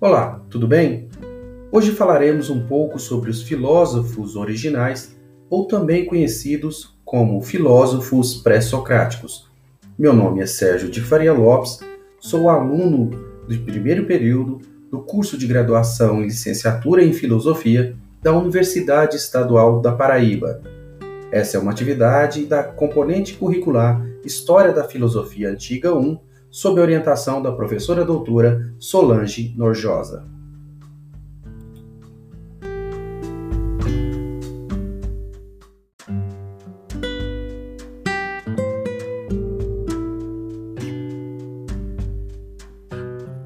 Olá, tudo bem? Hoje falaremos um pouco sobre os filósofos originais, ou também conhecidos como filósofos pré-socráticos. Meu nome é Sérgio de Faria Lopes, sou aluno do primeiro período do curso de graduação em licenciatura em filosofia da Universidade Estadual da Paraíba. Essa é uma atividade da componente curricular História da Filosofia Antiga 1 sob orientação da professora doutora Solange Norjosa.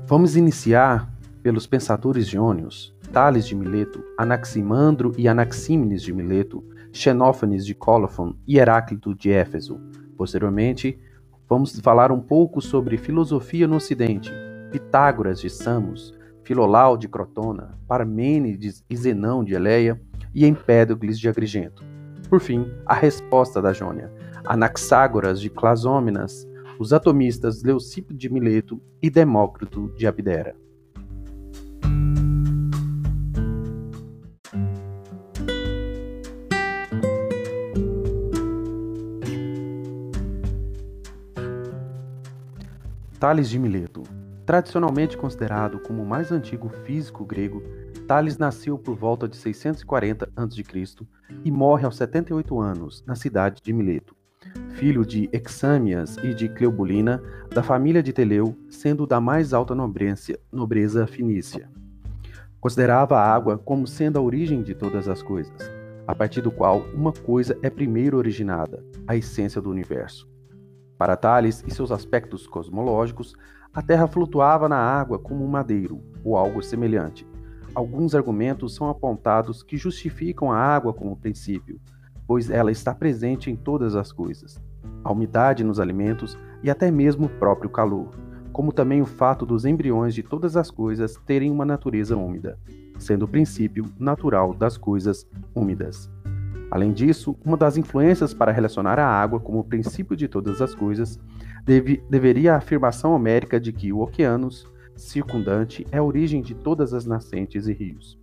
Vamos iniciar pelos pensadores jônios, Tales de Mileto, Anaximandro e Anaxímenes de Mileto, Xenófanes de Colophon e Heráclito de Éfeso. Posteriormente, Vamos falar um pouco sobre filosofia no Ocidente, Pitágoras de Samos, Filolau de Crotona, Parmênides e Zenão de Eleia e Empédocles de Agrigento. Por fim, a resposta da Jônia, Anaxágoras de Clasômenas, os atomistas Leucipo de Mileto e Demócrito de Abdera. Tales de Mileto. Tradicionalmente considerado como o mais antigo físico grego, Tales nasceu por volta de 640 a.C. e morre aos 78 anos na cidade de Mileto. Filho de Exâmias e de Cleobulina, da família de Teleu, sendo da mais alta nobreza, nobreza finícia. Considerava a água como sendo a origem de todas as coisas, a partir do qual uma coisa é primeiro originada, a essência do universo. Para Tales e seus aspectos cosmológicos, a Terra flutuava na água como um madeiro, ou algo semelhante. Alguns argumentos são apontados que justificam a água como princípio, pois ela está presente em todas as coisas. A umidade nos alimentos e até mesmo o próprio calor, como também o fato dos embriões de todas as coisas terem uma natureza úmida, sendo o princípio natural das coisas úmidas. Além disso, uma das influências para relacionar a água como princípio de todas as coisas deve, deveria a afirmação homérica de que o oceanos circundante é a origem de todas as nascentes e rios.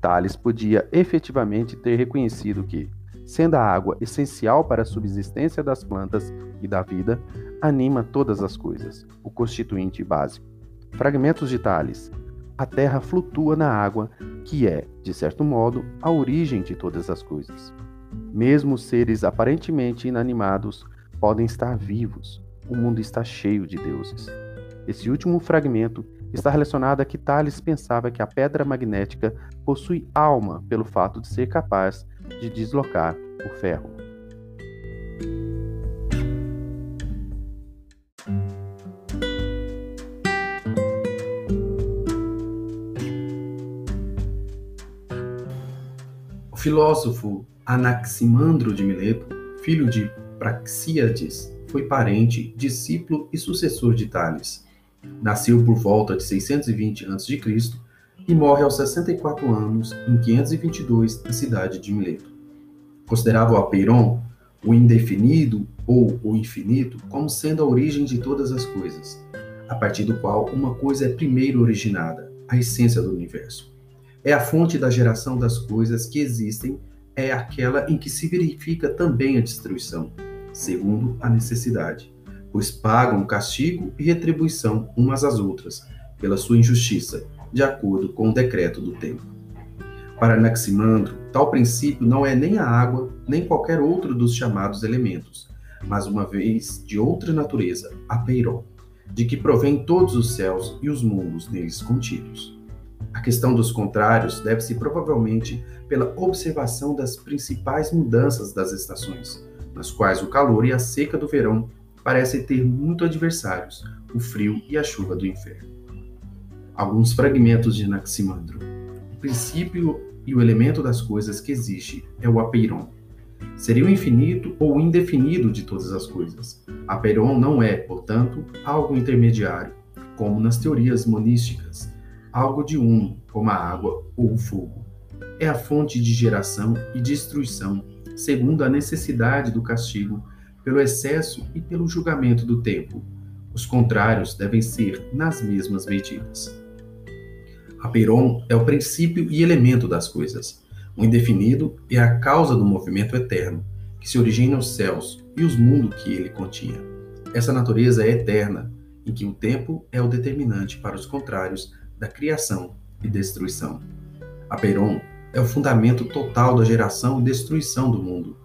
Tales podia efetivamente ter reconhecido que, sendo a água essencial para a subsistência das plantas e da vida, anima todas as coisas, o constituinte básico. Fragmentos de Tales. A terra flutua na água, que é, de certo modo, a origem de todas as coisas. Mesmo seres aparentemente inanimados podem estar vivos. O mundo está cheio de deuses. Esse último fragmento está relacionado a que Tales pensava que a pedra magnética possui alma pelo fato de ser capaz de deslocar o ferro. O filósofo Anaximandro de Mileto, filho de Praxíades, foi parente, discípulo e sucessor de Tales. Nasceu por volta de 620 a.C. e morre aos 64 anos, em 522, na cidade de Mileto. Considerava o apeiron, o indefinido ou o infinito, como sendo a origem de todas as coisas, a partir do qual uma coisa é primeiro originada, a essência do universo. É a fonte da geração das coisas que existem é aquela em que se verifica também a destruição, segundo a necessidade, pois pagam castigo e retribuição umas às outras, pela sua injustiça, de acordo com o decreto do tempo. Para Anaximandro, tal princípio não é nem a água, nem qualquer outro dos chamados elementos, mas uma vez de outra natureza, a Peiró, de que provém todos os céus e os mundos neles contidos. A questão dos contrários deve-se provavelmente pela observação das principais mudanças das estações, nas quais o calor e a seca do verão parecem ter muito adversários, o frio e a chuva do inferno. Alguns fragmentos de Anaximandro. O princípio e o elemento das coisas que existe é o apeiron. Seria o infinito ou o indefinido de todas as coisas. Apeiron não é, portanto, algo intermediário, como nas teorias monísticas, algo de um, como a água ou o fogo. É a fonte de geração e destruição, segundo a necessidade do castigo, pelo excesso e pelo julgamento do tempo. Os contrários devem ser nas mesmas medidas. Apeiron é o princípio e elemento das coisas. O indefinido é a causa do movimento eterno, que se origina nos céus e os mundos que ele continha. Essa natureza é eterna, em que o tempo é o determinante para os contrários da criação e destruição. Apeiron é o fundamento total da geração e destruição do mundo,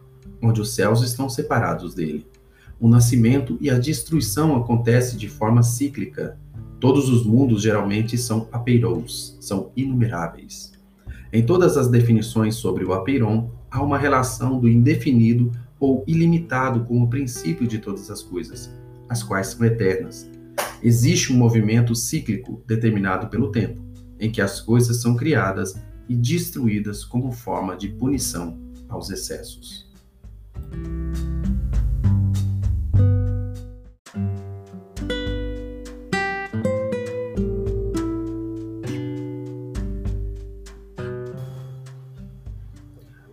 onde os céus estão separados dele. O nascimento e a destruição acontecem de forma cíclica. Todos os mundos geralmente são apeirons, são inumeráveis. Em todas as definições sobre o apeiron, há uma relação do indefinido ou ilimitado com o princípio de todas as coisas, as quais são eternas. Existe um movimento cíclico determinado pelo tempo, em que as coisas são criadas e destruídas como forma de punição aos excessos.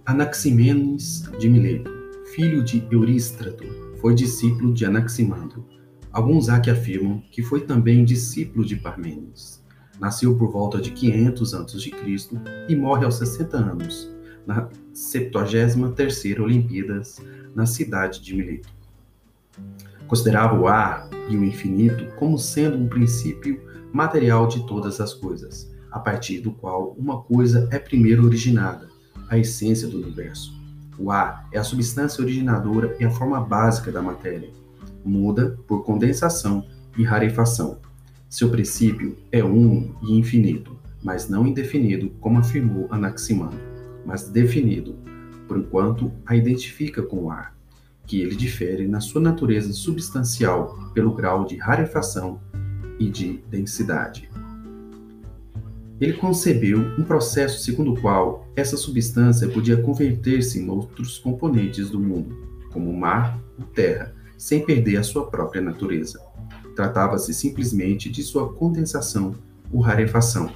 Anaximenes de Mileto, filho de Eurístrato, foi discípulo de Anaximandro. Alguns há que afirmam que foi também discípulo de Parmênides. Nasceu por volta de 500 a.C. e morre aos 60 anos, na 73ª Olimpíadas, na cidade de Mileto. Considerava o ar e o infinito como sendo um princípio material de todas as coisas, a partir do qual uma coisa é primeiro originada, a essência do universo. O ar é a substância originadora e a forma básica da matéria. Muda por condensação e rarefação seu princípio é uno e infinito, mas não indefinido, como afirmou Anaximandro, mas definido, por enquanto a identifica com o ar, que ele difere na sua natureza substancial pelo grau de rarefação e de densidade. Ele concebeu um processo segundo o qual essa substância podia converter-se em outros componentes do mundo, como o mar ou terra, sem perder a sua própria natureza. Tratava-se simplesmente de sua condensação ou rarefação.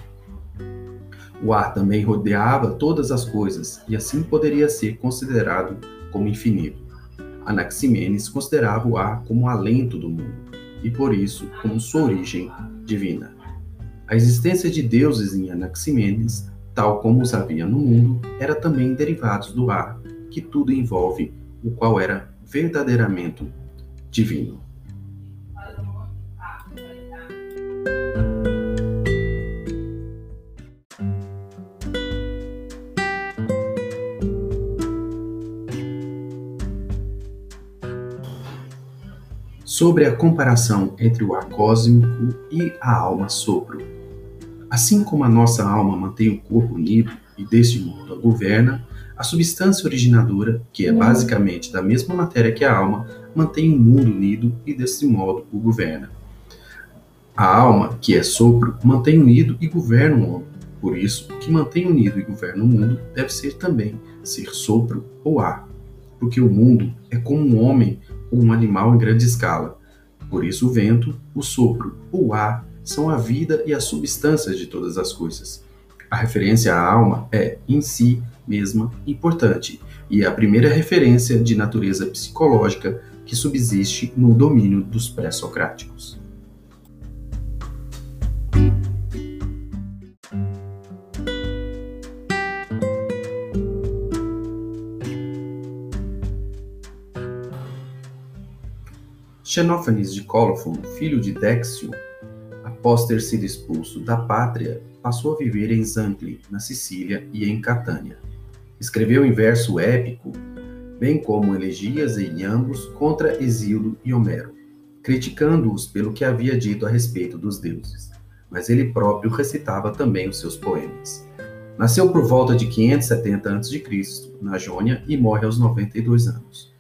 O ar também rodeava todas as coisas e assim poderia ser considerado como infinito. Anaximenes considerava o ar como o alento do mundo e por isso como sua origem divina. A existência de deuses em Anaximenes, tal como os havia no mundo, era também derivados do ar, que tudo envolve, o qual era verdadeiramente divino. sobre a comparação entre o ar cósmico e a alma sopro. Assim como a nossa alma mantém o corpo unido e deste modo a governa, a substância originadora, que é basicamente da mesma matéria que a alma, mantém o mundo unido e desse modo o governa. A alma, que é sopro, mantém unido e governa o homem. Por isso, o que mantém unido e governa o mundo deve ser também ser sopro ou ar, porque o mundo é como um homem ou um animal em grande escala. Por isso, o vento, o sopro, o ar são a vida e a substância de todas as coisas. A referência à alma é, em si mesma, importante e é a primeira referência de natureza psicológica que subsiste no domínio dos pré-socráticos. Xenófanes de Colophon, filho de Déxio, após ter sido expulso da pátria, passou a viver em Zancli, na Sicília, e em Catânia. Escreveu em verso épico, bem como elegias em ambos contra Exílio e Homero, criticando-os pelo que havia dito a respeito dos deuses. Mas ele próprio recitava também os seus poemas. Nasceu por volta de 570 a.C., na Jônia, e morre aos 92 anos.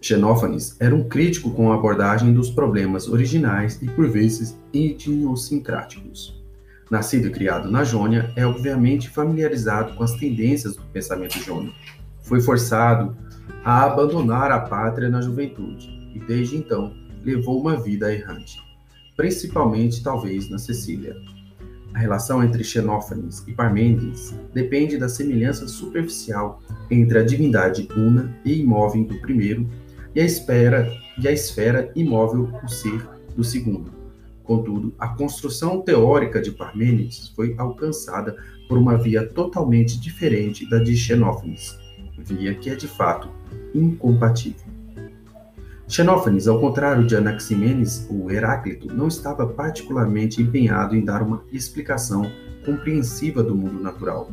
Xenófanes era um crítico com a abordagem dos problemas originais e, por vezes, idiosincráticos. Nascido e criado na Jônia, é obviamente familiarizado com as tendências do pensamento jônico. Foi forçado a abandonar a pátria na juventude e, desde então, levou uma vida errante, principalmente, talvez, na Sicília. A relação entre Xenófanes e Parmênides depende da semelhança superficial entre a divindade una e imóvel do primeiro e a, espera, e a esfera imóvel, o ser, do segundo. Contudo, a construção teórica de Parmênides foi alcançada por uma via totalmente diferente da de Xenófanes, via que é de fato incompatível. Xenófanes, ao contrário de Anaximenes ou Heráclito, não estava particularmente empenhado em dar uma explicação compreensiva do mundo natural.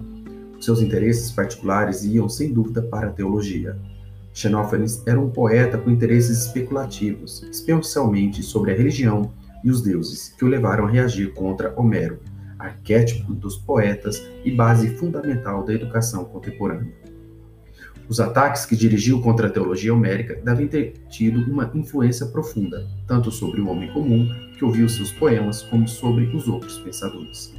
Seus interesses particulares iam, sem dúvida, para a teologia. Xenófanes era um poeta com interesses especulativos, especialmente sobre a religião e os deuses, que o levaram a reagir contra Homero, arquétipo dos poetas e base fundamental da educação contemporânea. Os ataques que dirigiu contra a teologia homérica devem ter tido uma influência profunda, tanto sobre o homem comum, que ouviu seus poemas, como sobre os outros pensadores.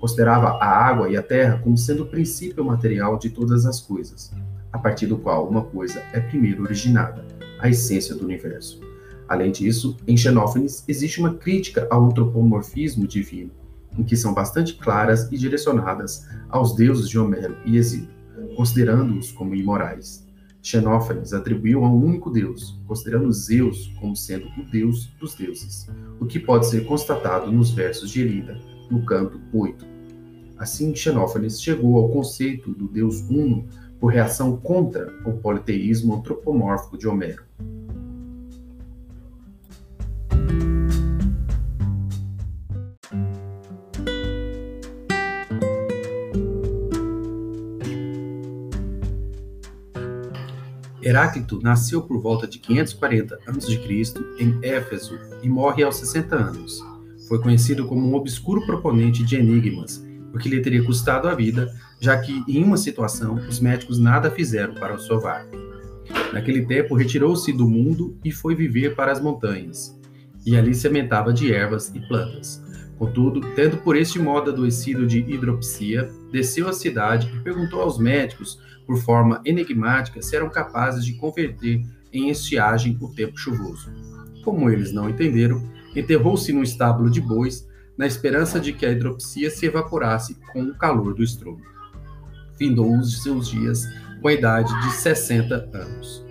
Considerava a água e a terra como sendo o princípio material de todas as coisas, a partir do qual uma coisa é primeiro originada, a essência do universo. Além disso, em Xenófanes existe uma crítica ao antropomorfismo divino, em que são bastante claras e direcionadas aos deuses de Homero e Exílio, considerando-os como imorais. Xenófanes atribuiu a um único Deus, considerando Zeus como sendo o Deus dos deuses, o que pode ser constatado nos versos de Elida, no canto 8. Assim, Xenófanes chegou ao conceito do Deus Uno por reação contra o politeísmo antropomórfico de Homero. Heráclito nasceu por volta de 540 a.C. em Éfeso e morre aos 60 anos. Foi conhecido como um obscuro proponente de enigmas, o que lhe teria custado a vida, já que, em uma situação, os médicos nada fizeram para o salvar. Naquele tempo, retirou-se do mundo e foi viver para as montanhas, e ali sementava de ervas e plantas. Contudo, tendo por este modo adoecido de hidropsia, desceu à cidade e perguntou aos médicos, por forma enigmática, eram capazes de converter em estiagem o tempo chuvoso. Como eles não entenderam, enterrou-se num estábulo de bois, na esperança de que a hidropsia se evaporasse com o calor do estrondo. Findou os seus dias com a idade de 60 anos.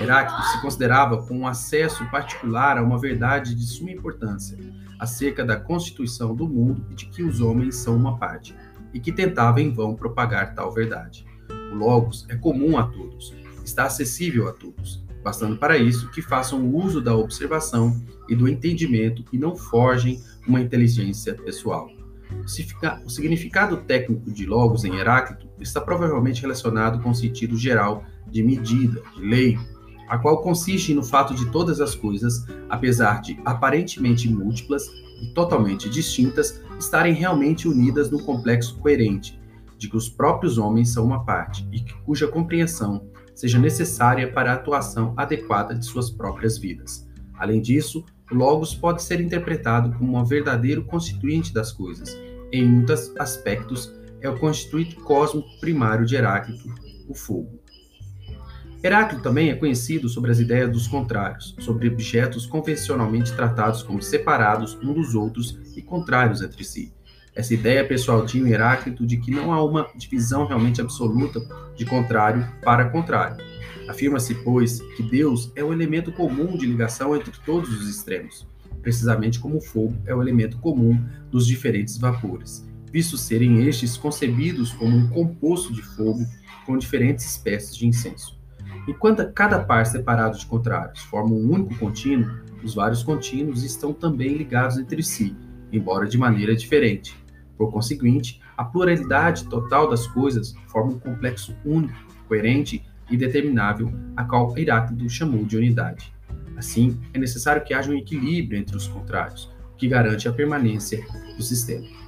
Heráclito se considerava com um acesso particular a uma verdade de suma importância acerca da constituição do mundo e de que os homens são uma parte, e que tentava em vão propagar tal verdade. O Logos é comum a todos, está acessível a todos, bastando para isso que façam uso da observação e do entendimento e não forjem uma inteligência pessoal. O significado técnico de Logos em Heráclito está provavelmente relacionado com o sentido geral de medida, de lei, a qual consiste no fato de todas as coisas, apesar de aparentemente múltiplas e totalmente distintas, estarem realmente unidas no complexo coerente, de que os próprios homens são uma parte e que, cuja compreensão seja necessária para a atuação adequada de suas próprias vidas. Além disso, o Logos pode ser interpretado como um verdadeiro constituinte das coisas. Em muitos aspectos, é o constituinte cósmico primário de Heráclito, o fogo. Heráclito também é conhecido sobre as ideias dos contrários, sobre objetos convencionalmente tratados como separados um dos outros e contrários entre si. Essa ideia pessoal tinha Heráclito de que não há uma divisão realmente absoluta de contrário para contrário. Afirma-se, pois, que Deus é o elemento comum de ligação entre todos os extremos, precisamente como o fogo é o elemento comum dos diferentes vapores, visto serem estes concebidos como um composto de fogo com diferentes espécies de incenso. Enquanto cada par separado de contrários forma um único contínuo, os vários contínuos estão também ligados entre si, embora de maneira diferente. Por conseguinte, a pluralidade total das coisas forma um complexo único, coerente e determinável, a qual Heráclito chamou de unidade. Assim, é necessário que haja um equilíbrio entre os contrários, que garante a permanência do sistema.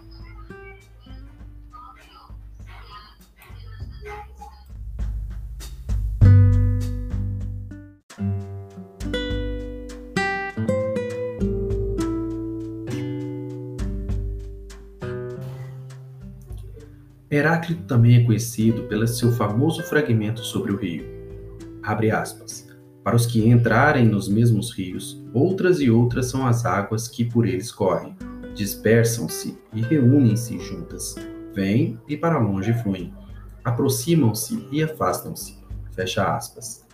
Heráclito também é conhecido pelo seu famoso fragmento sobre o rio. Abre aspas. Para os que entrarem nos mesmos rios, outras e outras são as águas que por eles correm. Dispersam-se e reúnem-se juntas. Vêm e para longe fluem. Aproximam-se e afastam-se. Fecha aspas.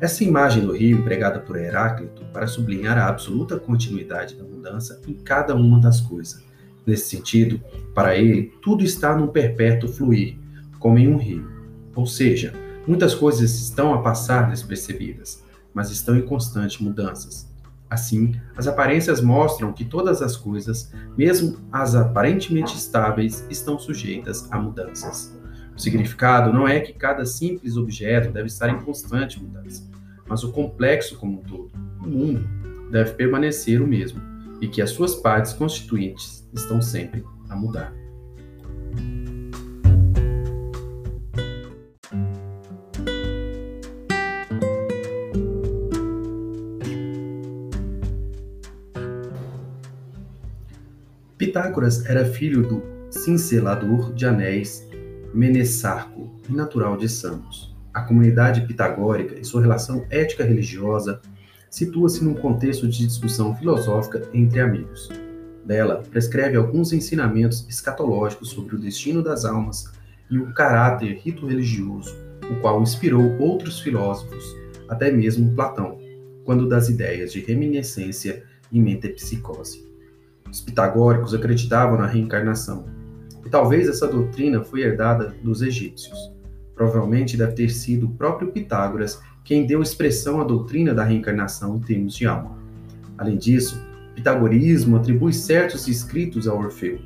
Essa imagem do rio, empregada por Heráclito para sublinhar a absoluta continuidade da mudança em cada uma das coisas. Nesse sentido, para ele, tudo está num perpétuo fluir, como em um rio. Ou seja, muitas coisas estão a passar despercebidas, mas estão em constante mudanças. Assim, as aparências mostram que todas as coisas, mesmo as aparentemente estáveis, estão sujeitas a mudanças. O significado não é que cada simples objeto deve estar em constante mudança, mas o complexo como um todo, o mundo, deve permanecer o mesmo e que as suas partes constituintes estão sempre a mudar. Pitágoras era filho do cincelador de anéis Menessarco e natural de Samos. A comunidade pitagórica e sua relação ética-religiosa situa-se num contexto de discussão filosófica entre amigos. Dela prescreve alguns ensinamentos escatológicos sobre o destino das almas e o caráter rito-religioso, o qual inspirou outros filósofos, até mesmo Platão, quando das ideias de reminiscência e metempsicose. Os pitagóricos acreditavam na reencarnação, e talvez essa doutrina foi herdada dos egípcios. Provavelmente deve ter sido o próprio Pitágoras quem deu expressão à doutrina da reencarnação em termos de alma. Além disso, pitagorismo atribui certos escritos a Orfeu.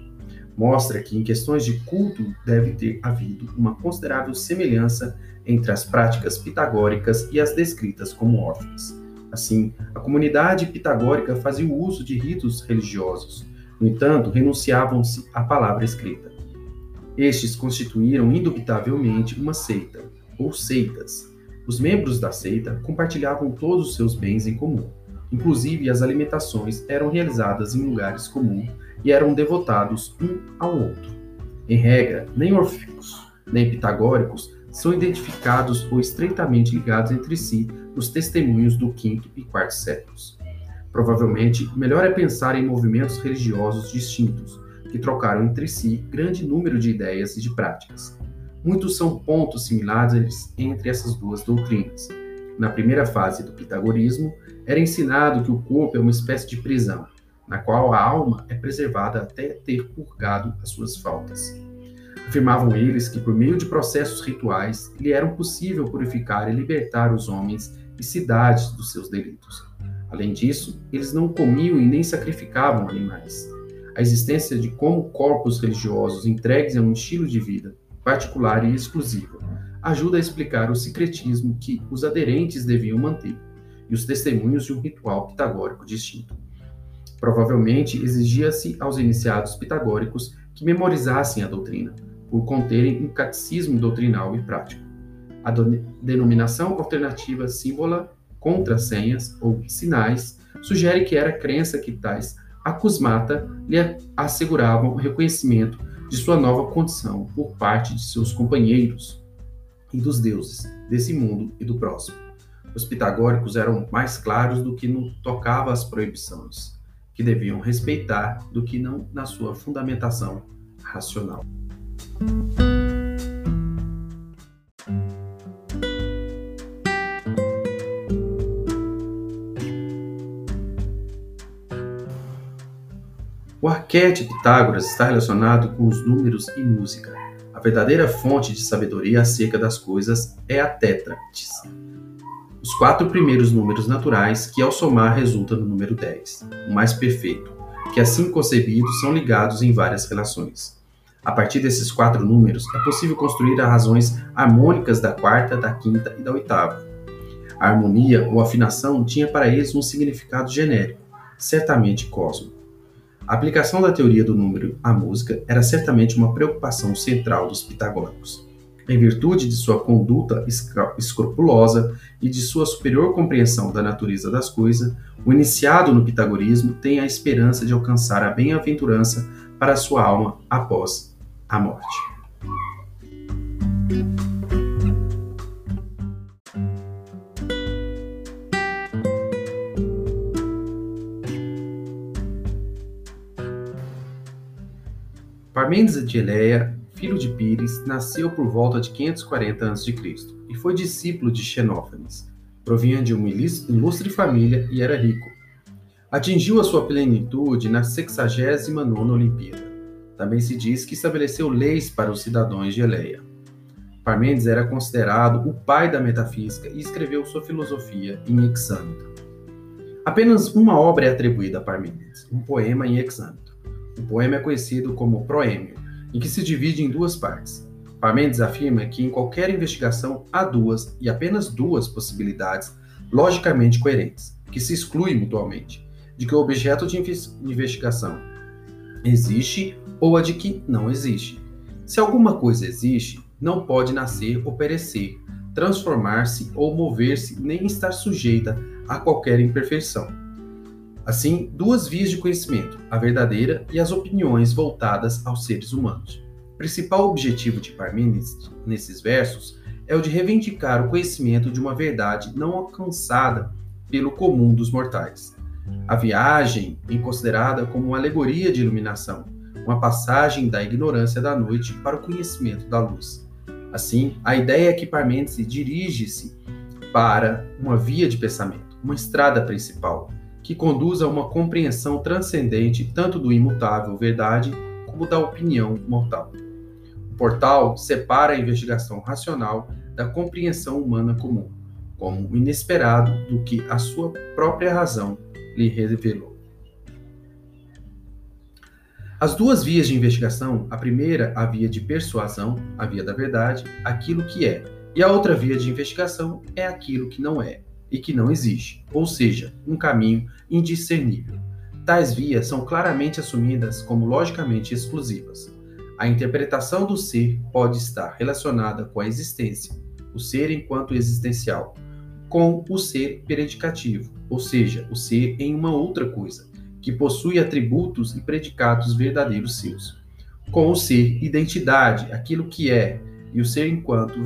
Mostra que, em questões de culto, deve ter havido uma considerável semelhança entre as práticas pitagóricas e as descritas como órfãs. Assim, a comunidade pitagórica fazia o uso de ritos religiosos. No entanto, renunciavam-se à palavra escrita. Estes constituíram indubitavelmente uma seita, ou seitas. Os membros da seita compartilhavam todos os seus bens em comum. Inclusive, as alimentações eram realizadas em lugares comuns e eram devotados um ao outro. Em regra, nem orfíicos, nem pitagóricos são identificados ou estreitamente ligados entre si nos testemunhos do quinto e quarto séculos. Provavelmente, melhor é pensar em movimentos religiosos distintos, que trocaram entre si grande número de ideias e de práticas. Muitos são pontos similares entre essas duas doutrinas. Na primeira fase do pitagorismo, era ensinado que o corpo é uma espécie de prisão, na qual a alma é preservada até ter purgado as suas faltas. Afirmavam eles que, por meio de processos rituais, lhe era possível purificar e libertar os homens e cidades dos seus delitos. Além disso, eles não comiam e nem sacrificavam animais. A existência de como corpos religiosos entregues a um estilo de vida particular e exclusivo ajuda a explicar o secretismo que os aderentes deviam manter e os testemunhos de um ritual pitagórico distinto. Provavelmente exigia-se aos iniciados pitagóricos que memorizassem a doutrina, por conterem um catecismo doutrinal e prático. A denominação alternativa símbola, contrassenhas ou sinais sugere que era crença que tais acusmata lhe asseguravam o reconhecimento de sua nova condição por parte de seus companheiros e dos deuses desse mundo e do próximo. Os pitagóricos eram mais claros do que no tocava às proibições, que deviam respeitar do que não na sua fundamentação racional. O arquétipo Pitágoras está relacionado com os números e música. A verdadeira fonte de sabedoria acerca das coisas é a tétratis, os quatro primeiros números naturais, que ao somar resulta no número 10, o mais perfeito, que assim concebidos são ligados em várias relações. A partir desses quatro números, é possível construir as razões harmônicas da quarta, da quinta e da oitava. A harmonia ou afinação tinha para eles um significado genérico, certamente cósmico. A aplicação da teoria do número à música era certamente uma preocupação central dos pitagóricos. Em virtude de sua conduta escrupulosa e de sua superior compreensão da natureza das coisas, o iniciado no pitagorismo tem a esperança de alcançar a bem-aventurança para sua alma após a morte. Parmênides de Eleia, filho de Pires, nasceu por volta de 540 a.C. e foi discípulo de Xenófanes. Provinha de uma ilustre família e era rico. Atingiu a sua plenitude na 69ª Olimpíada. Também se diz que estabeleceu leis para os cidadãos de Eleia. Parmênides era considerado o pai da metafísica e escreveu sua filosofia em hexâmetro. Apenas uma obra é atribuída a Parmênides, um poema em hexâmetro. O poema é conhecido como proêmio, em que se divide em duas partes. Parmênides afirma que em qualquer investigação há duas e apenas duas possibilidades logicamente coerentes, que se excluem mutuamente, de que o objeto de investigação existe ou a de que não existe. Se alguma coisa existe, não pode nascer ou perecer, transformar-se ou mover-se, nem estar sujeita a qualquer imperfeição. Assim, duas vias de conhecimento, a verdadeira e as opiniões voltadas aos seres humanos. O principal objetivo de Parmênides nesses versos é o de reivindicar o conhecimento de uma verdade não alcançada pelo comum dos mortais. A viagem é considerada como uma alegoria de iluminação, uma passagem da ignorância da noite para o conhecimento da luz. Assim, a ideia é que Parmênides dirige-se para uma via de pensamento, uma estrada principal, que conduz a uma compreensão transcendente tanto do imutável verdade como da opinião mortal. O portal separa a investigação racional da compreensão humana comum, como o inesperado do que a sua própria razão lhe revelou. As duas vias de investigação, a primeira, a via de persuasão, a via da verdade, aquilo que é, e a outra via de investigação é aquilo que não é e que não existe, ou seja, um caminho indiscernível. Tais vias são claramente assumidas como logicamente exclusivas. A interpretação do ser pode estar relacionada com a existência, o ser enquanto existencial, com o ser predicativo, ou seja, o ser em uma outra coisa, que possui atributos e predicados verdadeiros seus. Com o ser, identidade, aquilo que é, e o ser enquanto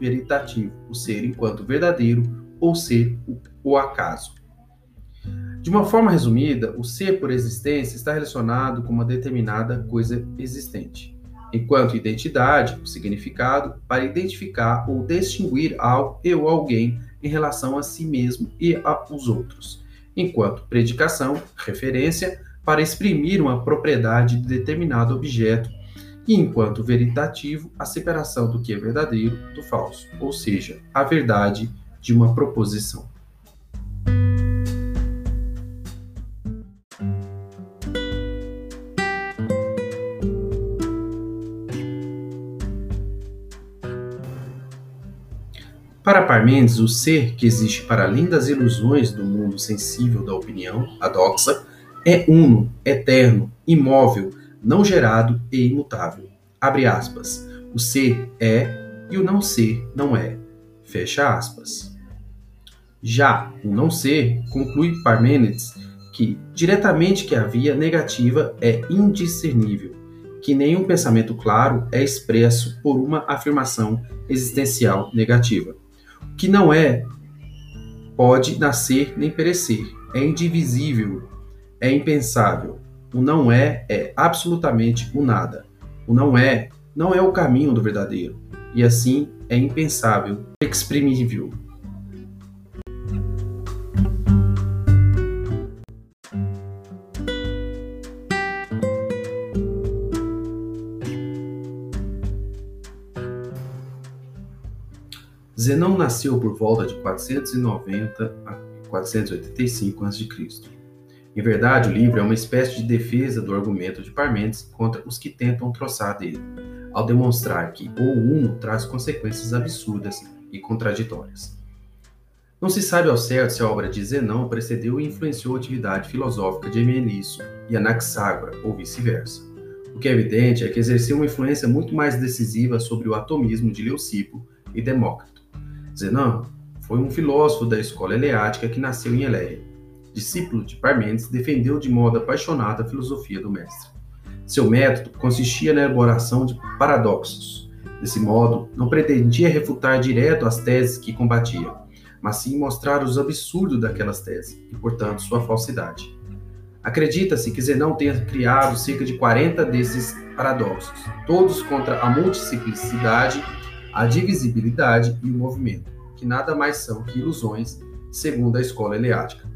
veritativo, o ser enquanto verdadeiro, ou ser o acaso. De uma forma resumida, o ser por existência está relacionado com uma determinada coisa existente, enquanto identidade, o significado, para identificar ou distinguir algo ou alguém em relação a si mesmo e aos outros enquanto predicação, referência, para exprimir uma propriedade de determinado objeto, e enquanto veritativo, a separação do que é verdadeiro do falso, ou seja, a verdade de uma proposição. Para Parmênides, o ser que existe para além das ilusões do mundo sensível da opinião, a doxa, é uno, eterno, imóvel, não gerado e imutável. Abre aspas. O ser é e o não ser não é. Fecha aspas. Já o não ser, conclui Parmênides, que diretamente que a via negativa é indiscernível, que nenhum pensamento claro é expresso por uma afirmação existencial negativa que não é, pode nascer nem perecer, é indivisível, é impensável. O não é é absolutamente o nada. O não é não é o caminho do verdadeiro, e assim é impensável, exprimível. Zenão nasceu por volta de 490 a 485 a.C. Em verdade, o livro é uma espécie de defesa do argumento de Parmênides contra os que tentam troçar dele, ao demonstrar que o uno traz consequências absurdas e contraditórias. Não se sabe ao certo se a obra de Zenão precedeu e influenciou a atividade filosófica de Hemenisso e Anaxágora, ou vice-versa. O que é evidente é que exerceu uma influência muito mais decisiva sobre o atomismo de Leucipo e Demócrito Zenão foi um filósofo da escola eleática que nasceu em Eleia. Discípulo de Parmênides, defendeu de modo apaixonado a filosofia do mestre. Seu método consistia na elaboração de paradoxos. Desse modo, não pretendia refutar direto as teses que combatia, mas sim mostrar os absurdos daquelas teses e, portanto, sua falsidade. Acredita-se que Zenão tenha criado cerca de 40 desses paradoxos, todos contra a multiplicidade a divisibilidade e o movimento, que nada mais são que ilusões, segundo a escola eleática.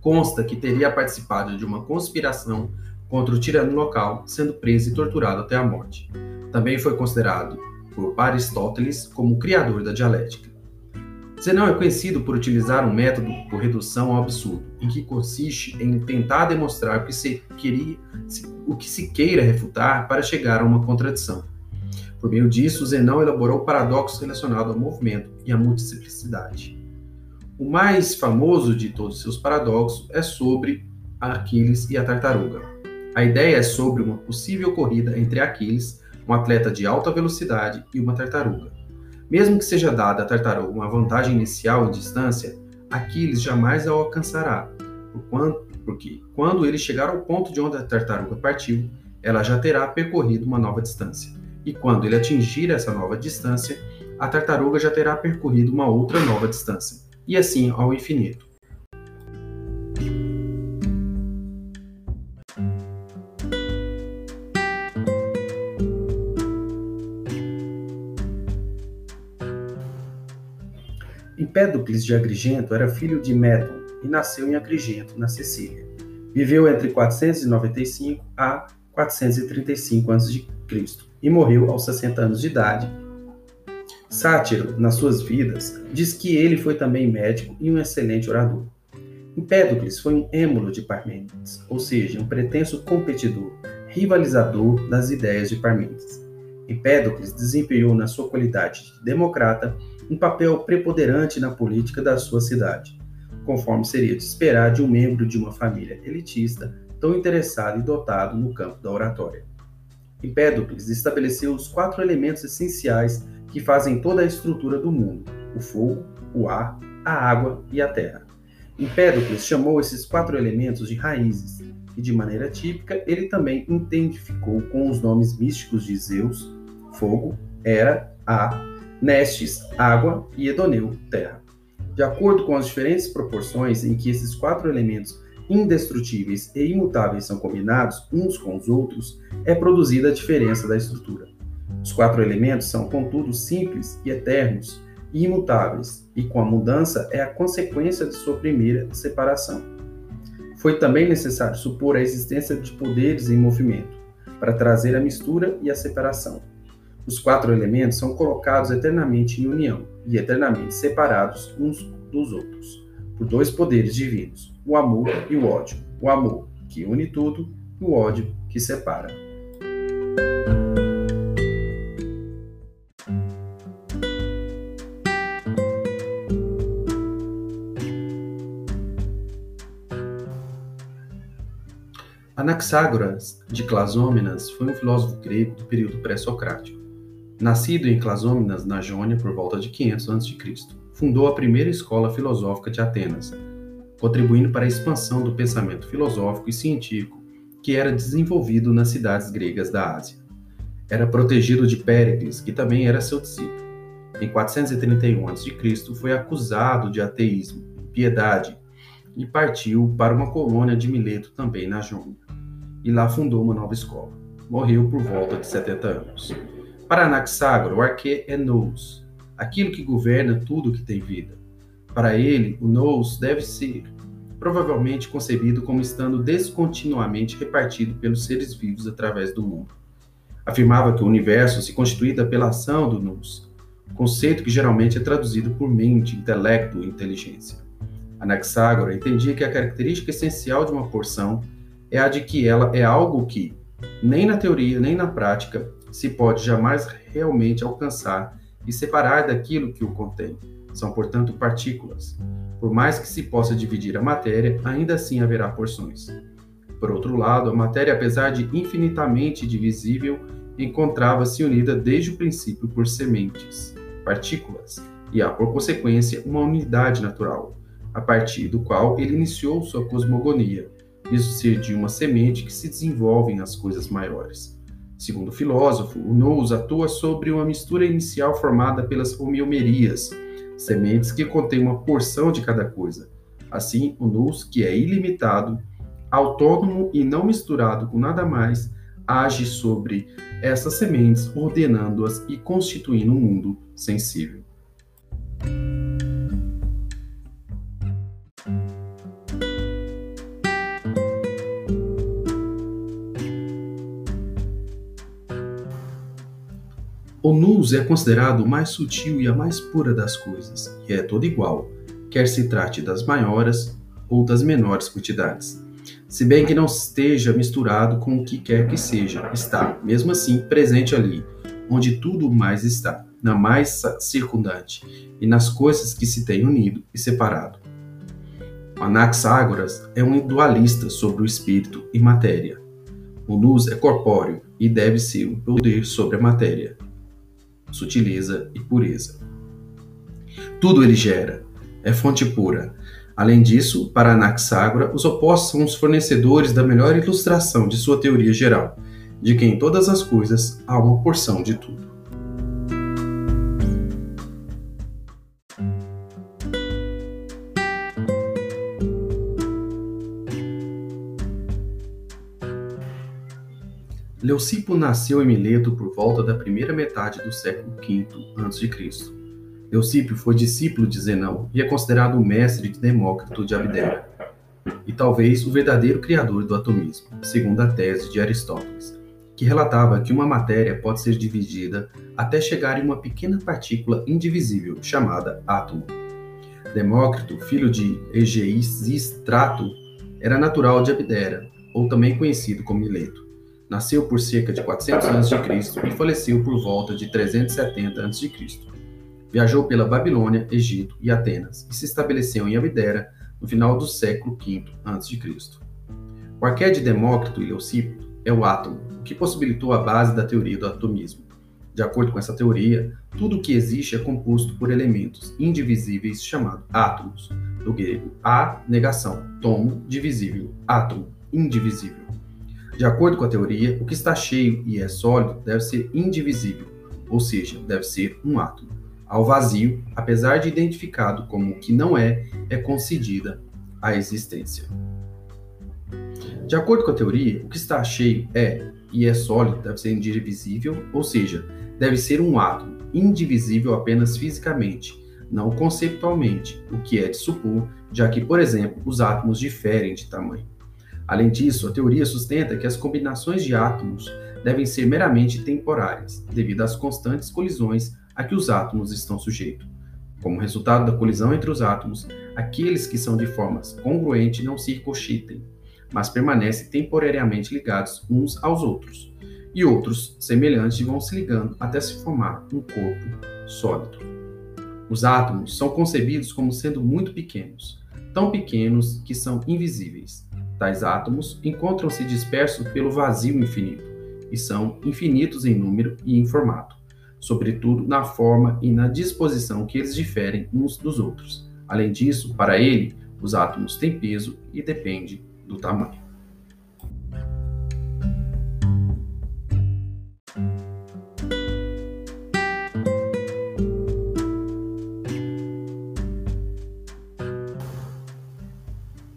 Consta que teria participado de uma conspiração contra o tirano local, sendo preso e torturado até a morte. Também foi considerado por Aristóteles como o criador da dialética. Zenão é conhecido por utilizar um método por redução ao absurdo, em que consiste em tentar demonstrar o que se, queria, o que se queira refutar para chegar a uma contradição. Por meio disso, Zenão elaborou paradoxos relacionados ao movimento e à multiplicidade. O mais famoso de todos seus paradoxos é sobre Aquiles e a tartaruga. A ideia é sobre uma possível corrida entre Aquiles, um atleta de alta velocidade, e uma tartaruga. Mesmo que seja dada à tartaruga uma vantagem inicial em distância, Aquiles jamais a alcançará, porque quando ele chegar ao ponto de onde a tartaruga partiu, ela já terá percorrido uma nova distância. E quando ele atingir essa nova distância, a tartaruga já terá percorrido uma outra nova distância, e assim ao infinito. Empédocles de Agrigento era filho de Méton e nasceu em Agrigento, na Sicília. Viveu entre 495 a 435 a.C. e morreu aos 60 anos de idade. Sátiro, nas suas vidas, diz que ele foi também médico e um excelente orador. Empédocles foi um êmulo de Parmênides, ou seja, um pretenso competidor, rivalizador das ideias de Parmênides. Empédocles desempenhou na sua qualidade de democrata um papel preponderante na política da sua cidade, conforme seria de esperar de um membro de uma família elitista tão interessado e dotado no campo da oratória. Empédocles estabeleceu os quatro elementos essenciais que fazem toda a estrutura do mundo: o fogo, o ar, a água e a terra. Empédocles chamou esses quatro elementos de raízes, e de maneira típica ele também identificou com os nomes místicos de Zeus, fogo, Hera, ar Nestes, água e Edoneu, terra. De acordo com as diferentes proporções em que esses quatro elementos indestrutíveis e imutáveis são combinados uns com os outros, é produzida a diferença da estrutura. Os quatro elementos são, contudo, simples e eternos e imutáveis, e com a mudança é a consequência de sua primeira separação. Foi também necessário supor a existência de poderes em movimento, para trazer a mistura e a separação. Os quatro elementos são colocados eternamente em união e eternamente separados uns dos outros, por dois poderes divinos, o amor e o ódio. O amor, que une tudo, o ódio, que separa. Anaxágoras de Clasômenas foi um filósofo grego do período pré-socrático. Nascido em Clasôminas, na Jônia, por volta de 500 a.C., fundou a primeira escola filosófica de Atenas, contribuindo para a expansão do pensamento filosófico e científico que era desenvolvido nas cidades gregas da Ásia. Era protegido de Péricles, que também era seu discípulo. Em 431 a.C., foi acusado de ateísmo, piedade, e partiu para uma colônia de Mileto, também na Jônia. E lá fundou uma nova escola. Morreu por volta de 70 anos. Para Anaxágoras, o arquê é nous, aquilo que governa tudo que tem vida. Para ele, o nous deve ser provavelmente concebido como estando descontinuamente repartido pelos seres vivos através do mundo. Afirmava que o universo se constituía pela ação do nous, conceito que geralmente é traduzido por mente, intelecto ou inteligência. Anaxágoras entendia que a característica essencial de uma porção é a de que ela é algo que, nem na teoria nem na prática, se pode jamais realmente alcançar e separar daquilo que o contém. São, portanto, partículas. Por mais que se possa dividir a matéria, ainda assim haverá porções. Por outro lado, a matéria, apesar de infinitamente divisível, encontrava-se unida desde o princípio por sementes, partículas, e há, por consequência, uma unidade natural, a partir do qual ele iniciou sua cosmogonia, isso ser de uma semente que se desenvolve nas coisas maiores. Segundo o filósofo, o nous atua sobre uma mistura inicial formada pelas homeomerias, sementes que contêm uma porção de cada coisa. Assim, o nous, que é ilimitado, autônomo e não misturado com nada mais, age sobre essas sementes, ordenando-as e constituindo um mundo sensível. O nous é considerado o mais sutil e a mais pura das coisas, e é todo igual, quer se trate das maiores ou das menores quantidades. Se bem que não esteja misturado com o que quer que seja, está, mesmo assim, presente ali, onde tudo mais está, na mais circundante, e nas coisas que se têm unido e separado. Anaxágoras é um dualista sobre o espírito e matéria. O nous é corpóreo e deve ser o poder sobre a matéria sutileza e pureza. Tudo ele gera, é fonte pura. Além disso, para Anaxágora, os opostos são os fornecedores da melhor ilustração de sua teoria geral, de que em todas as coisas há uma porção de tudo. Leucipo nasceu em Mileto por volta da primeira metade do século V a.C. Leucipo foi discípulo de Zenão e é considerado o mestre de Demócrito de Abdera, e talvez o verdadeiro criador do atomismo, segundo a tese de Aristóteles, que relatava que uma matéria pode ser dividida até chegar em uma pequena partícula indivisível chamada átomo. Demócrito, filho de Egeisistrato, era natural de Abdera, ou também conhecido como Mileto. Nasceu por cerca de 400 a.C. e faleceu por volta de 370 a.C. Viajou pela Babilônia, Egito e Atenas e se estabeleceu em Abdera no final do século V a.C. O arqué de Demócrito e Leucipo é o átomo, o que possibilitou a base da teoria do atomismo. De acordo com essa teoria, tudo o que existe é composto por elementos indivisíveis chamados átomos, do grego a, negação, tomo, divisível, átomo, indivisível. De acordo com a teoria, o que está cheio e é sólido deve ser indivisível, ou seja, deve ser um átomo. Ao vazio, apesar de identificado como o que não é, é concedida a existência. De acordo com a teoria, o que está cheio é e é sólido deve ser indivisível, ou seja, deve ser um átomo, indivisível apenas fisicamente, não conceptualmente, o que é de supor, já que, por exemplo, os átomos diferem de tamanho. Além disso, a teoria sustenta que as combinações de átomos devem ser meramente temporárias, devido às constantes colisões a que os átomos estão sujeitos. Como resultado da colisão entre os átomos, aqueles que são de formas congruentes não se ricochetem, mas permanecem temporariamente ligados uns aos outros, e outros semelhantes vão se ligando até se formar um corpo sólido. Os átomos são concebidos como sendo muito pequenos, tão pequenos que são invisíveis Tais átomos encontram-se dispersos pelo vazio infinito e são infinitos em número e em formato, sobretudo na forma e na disposição que eles diferem uns dos outros. Além disso, para ele, os átomos têm peso e depende do tamanho.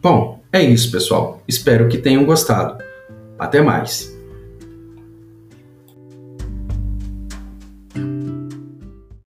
Bom, é isso, pessoal. Espero que tenham gostado. Até mais!